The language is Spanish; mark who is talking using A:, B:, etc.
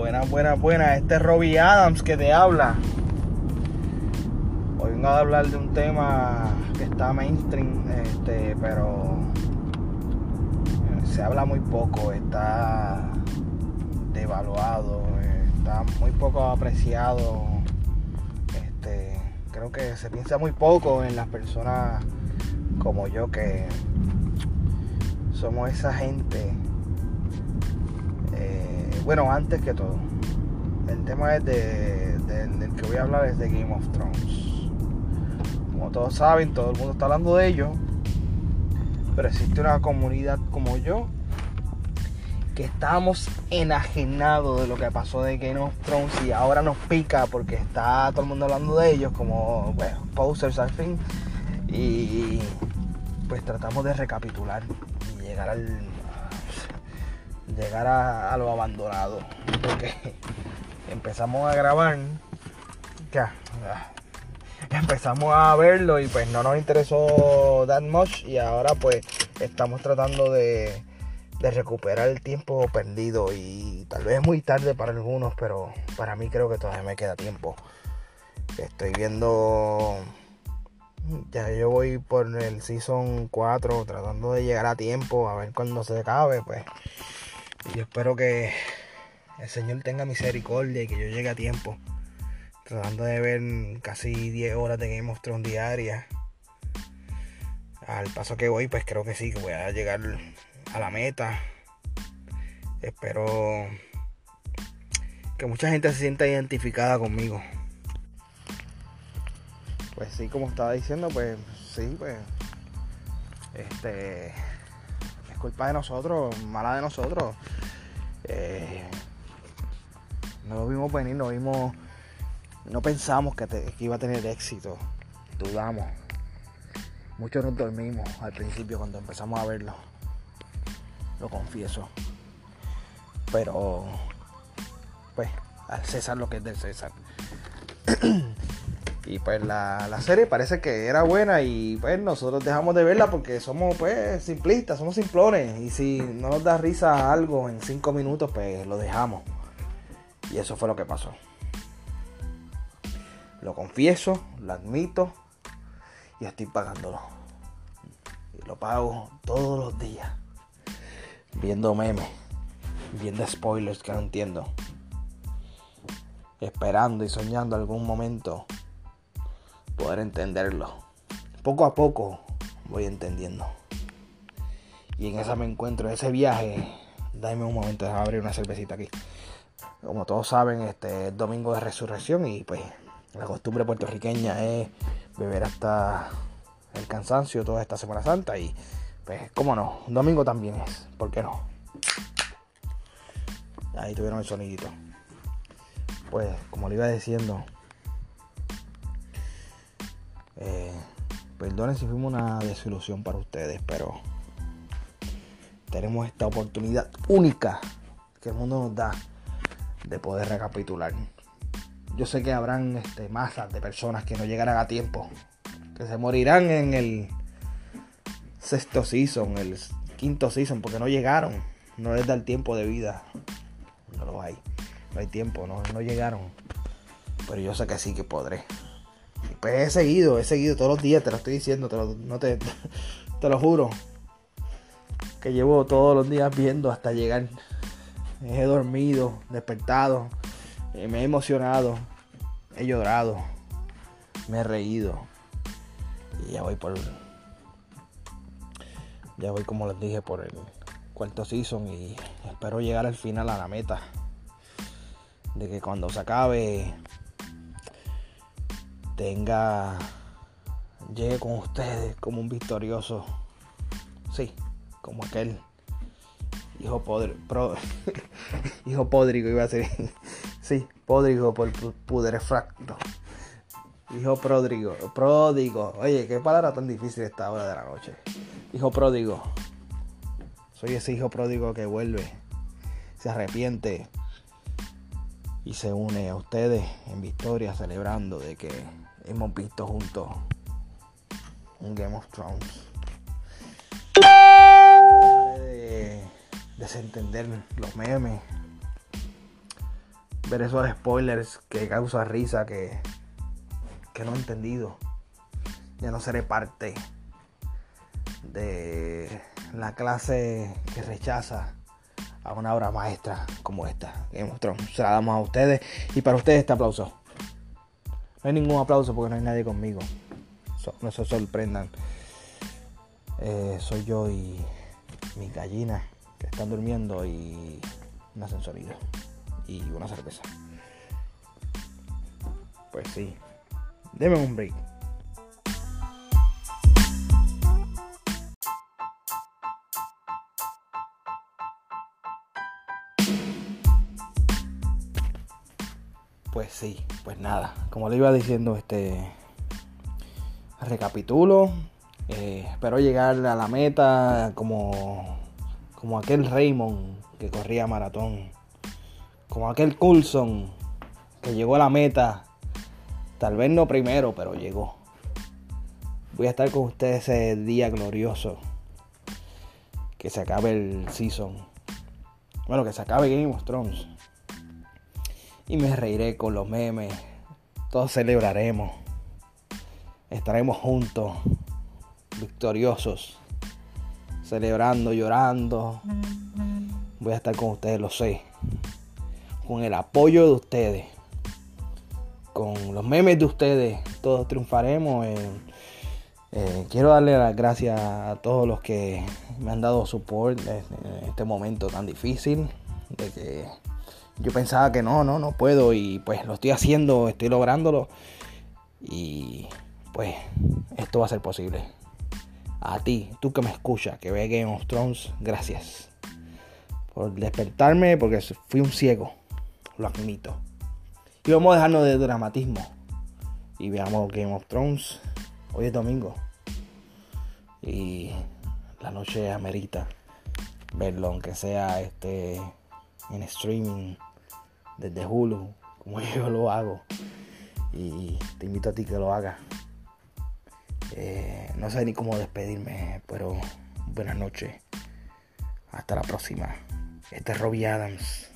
A: Buenas, buenas, buenas. Este es Robbie Adams que te habla. Hoy vengo a hablar de un tema que está mainstream, este, pero se habla muy poco, está devaluado, está muy poco apreciado. Este, creo que se piensa muy poco en las personas como yo que somos esa gente bueno, antes que todo, el tema es de, del que voy a hablar es de Game of Thrones. Como todos saben, todo el mundo está hablando de ello, pero existe una comunidad como yo que estamos enajenados de lo que pasó de Game of Thrones y ahora nos pica porque está todo el mundo hablando de ellos como bueno, posters al fin y pues tratamos de recapitular y llegar al llegar a, lo abandonado. Porque empezamos a grabar, ya, empezamos a verlo y pues no nos interesó that much y ahora pues estamos tratando de, de recuperar el tiempo perdido y tal vez muy tarde para algunos, pero para mí creo que todavía me queda tiempo. Estoy viendo ya yo voy por el season 4 tratando de llegar a tiempo a ver cuando se acabe pues yo espero que el Señor tenga misericordia y que yo llegue a tiempo. Tratando de ver casi 10 horas de Game of Thrones diarias. Al paso que voy, pues creo que sí, que voy a llegar a la meta. Espero que mucha gente se sienta identificada conmigo. Pues sí, como estaba diciendo, pues sí, pues. Este culpa de nosotros, mala de nosotros. Eh, no lo vimos venir, no vimos, no pensamos que, iba a tener éxito, dudamos. Muchos nos dormimos al principio cuando empezamos a verlo, lo confieso. Pero, pues, al César lo que es del César. Y pues la, serie parece que era buena y pues nosotros dejamos de verla porque somos pues simplistas, somos simplones. Y si no nos da risa algo en cinco minutos, pues lo dejamos. Y eso fue lo que pasó. Lo confieso, lo admito y estoy pagándolo. Y lo pago todos los días. Viendo memes, viendo spoilers que no entiendo. Esperando y soñando algún momento poder entenderlo. Poco a poco voy entendiendo. Y en esa me encuentro, en ese viaje. Dame un momento, de abrir una cervecita aquí. Como todos saben, este es domingo de resurrección y pues la costumbre puertorriqueña es beber hasta el cansancio toda esta Semana Santa y pues cómo no, domingo también es, ¿por qué no? Ahí tuvieron el sonidito. Pues como le iba diciendo, perdonen si fuimos una desilusión para ustedes, pero tenemos esta oportunidad única que el mundo nos da de poder recapitular. Yo sé que habrán este, masas de personas que no llegarán a tiempo, que se morirán en el sexto season, el quinto season, porque no llegaron. No les da el tiempo de vida. No lo hay. No hay tiempo, no, no llegaron. Pero yo sé que sí que podré. Pues he seguido, he seguido todos los días, te lo estoy diciendo, te lo, no te, te lo juro. Que llevo todos los días viendo hasta llegar. He dormido, despertado, eh, me he emocionado, he llorado, me he reído. Y ya voy por. Ya voy, como les dije, por el cuarto season y espero llegar al final a la meta. De que cuando se acabe tenga, llegue con ustedes como un victorioso, sí, como aquel hijo podre, hijo podrigo iba a ser, sí, podrigo por puderefracto, hijo pródigo, pródigo, oye, qué palabra tan difícil esta hora de la noche, hijo pródigo, soy ese hijo pródigo que vuelve, se arrepiente y se une a ustedes en victoria celebrando de que hemos visto juntos un Game of Thrones. De desentender los memes. ver esos spoilers que causa risa que, que no he entendido. Ya no seré parte de la clase que rechaza a una obra maestra como esta. Game of Thrones. Se la damos a ustedes y para ustedes este aplauso. No hay ningún aplauso porque no hay nadie conmigo. no se sorprendan. Eh, soy yo y mis gallinas que están durmiendo y un ascensorido y una cerveza. Pues sí. Deme un break. Pues sí, pues nada, como le iba diciendo, este recapitulo, eh, espero llegar a la meta como, como aquel Raymond que corría maratón, como aquel Coulson que llegó a la meta, tal vez no primero, pero llegó. Voy a estar con ustedes ese día glorioso, que se acabe el season, bueno, que se acabe Game of Thrones y me reiré con los memes. Todos celebraremos. Estaremos juntos, victoriosos, celebrando, llorando. Voy a estar con ustedes, lo sé. Con el apoyo de ustedes. Con los memes de ustedes. Todos triunfaremos. Eh, quiero darle las gracias a todos los que me han dado support en este momento tan difícil. De que yo pensaba que no, no, no puedo y pues lo estoy haciendo, estoy lográndolo y pues esto va a ser posible. A ti, tú que me escuchas, que ve Game of Thrones, gracias por despertarme porque fui un ciego, lo admito. Y vamos a dejarnos de dramatismo y veamos Game of Thrones. Hoy es domingo y la noche amerita verlo, aunque sea este en streaming desde Hulu, como yo lo hago. Y te invito a ti que lo hagas. Eh, no sé ni cómo despedirme, pero buenas noches. Hasta la próxima. Este es Robbie Adams.